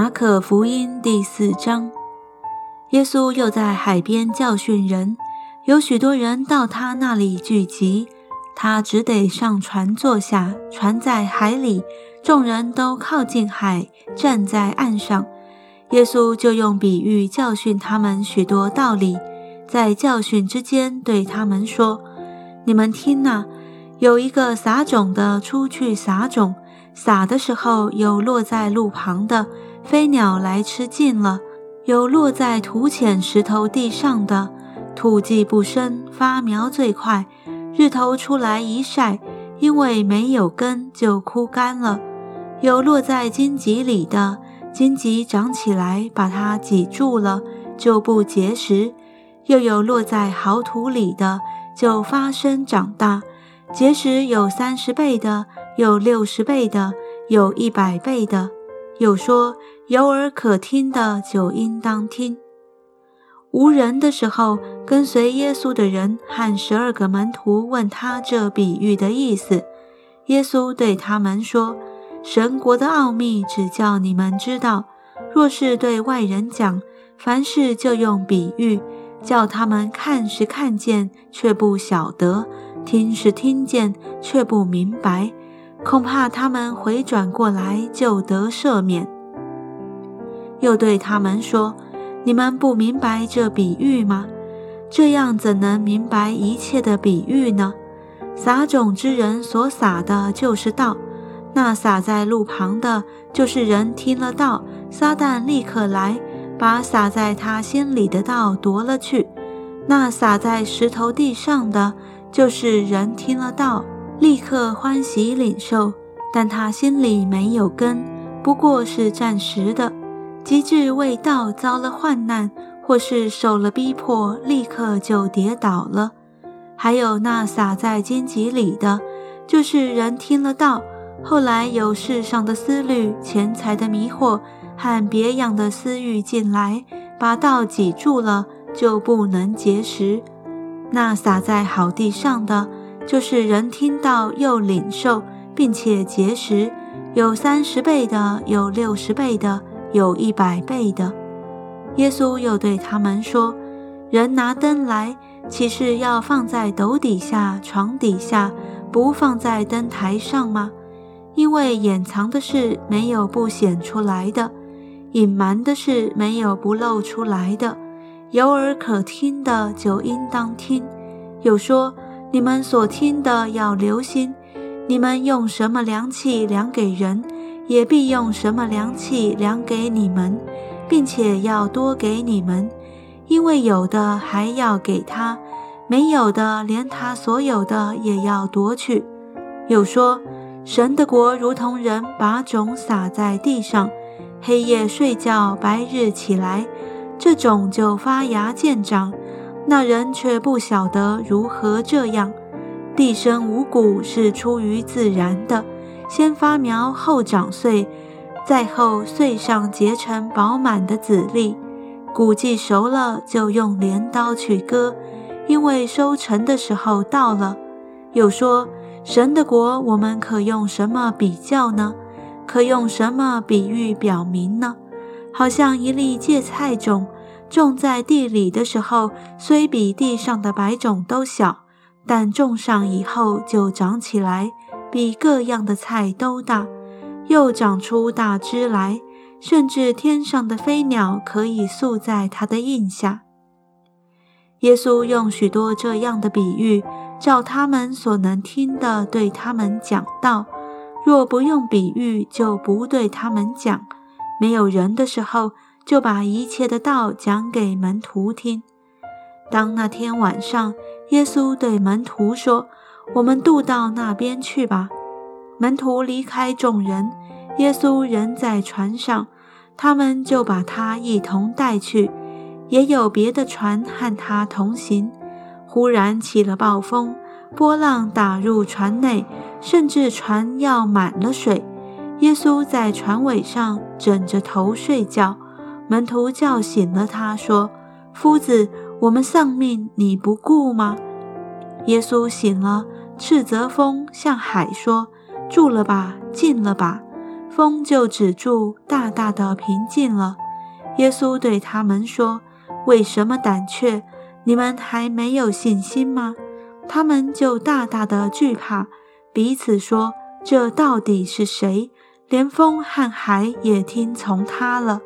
马可福音第四章，耶稣又在海边教训人，有许多人到他那里聚集，他只得上船坐下，船在海里，众人都靠近海，站在岸上。耶稣就用比喻教训他们许多道理，在教训之间对他们说：“你们听呐，有一个撒种的出去撒种，撒的时候有落在路旁的。”飞鸟来吃尽了，有落在土浅石头地上的，土既不深，发苗最快。日头出来一晒，因为没有根，就枯干了。有落在荆棘里的，荆棘长起来，把它挤住了，就不结实。又有落在好土里的，就发生长大，结实有三十倍的，有六十倍的，有一百倍的。又说。有耳可听的就应当听。无人的时候，跟随耶稣的人和十二个门徒问他这比喻的意思。耶稣对他们说：“神国的奥秘只叫你们知道。若是对外人讲，凡事就用比喻，叫他们看是看见，却不晓得；听是听见，却不明白。恐怕他们回转过来，就得赦免。”又对他们说：“你们不明白这比喻吗？这样怎能明白一切的比喻呢？撒种之人所撒的就是道，那撒在路旁的，就是人听了道，撒旦立刻来，把撒在他心里的道夺了去。那撒在石头地上的，就是人听了道，立刻欢喜领受，但他心里没有根，不过是暂时的。”及至未到，遭了患难，或是受了逼迫，立刻就跌倒了。还有那撒在荆棘里的，就是人听了道，后来有世上的思虑、钱财的迷惑和别样的私欲进来，把道挤住了，就不能结实。那撒在好地上的，就是人听到又领受，并且结识，有三十倍的，有六十倍的。有一百倍的。耶稣又对他们说：“人拿灯来，岂是要放在斗底下、床底下，不放在灯台上吗？因为掩藏的事没有不显出来的，隐瞒的事没有不露出来的。有耳可听的就应当听。又说：你们所听的要留心，你们用什么量器量给人？”也必用什么量器量给你们，并且要多给你们，因为有的还要给他，没有的连他所有的也要夺去。又说，神的国如同人把种撒在地上，黑夜睡觉，白日起来，这种就发芽见长。那人却不晓得如何这样。地生五谷是出于自然的。先发苗，后长穗，再后穗上结成饱满的籽粒。谷既熟了，就用镰刀去割，因为收成的时候到了。又说：神的国，我们可用什么比较呢？可用什么比喻表明呢？好像一粒芥菜种，种在地里的时候，虽比地上的白种都小，但种上以后就长起来。比各样的菜都大，又长出大枝来，甚至天上的飞鸟可以宿在它的印下。耶稣用许多这样的比喻，照他们所能听的对他们讲道；若不用比喻，就不对他们讲。没有人的时候，就把一切的道讲给门徒听。当那天晚上，耶稣对门徒说。我们渡到那边去吧。门徒离开众人，耶稣仍在船上，他们就把他一同带去。也有别的船和他同行。忽然起了暴风，波浪打入船内，甚至船要满了水。耶稣在船尾上枕着头睡觉。门徒叫醒了他，说：“夫子，我们丧命，你不顾吗？”耶稣醒了。斥责风向海说：“住了吧，静了吧。”风就止住，大大的平静了。耶稣对他们说：“为什么胆怯？你们还没有信心吗？”他们就大大的惧怕，彼此说：“这到底是谁？连风和海也听从他了。”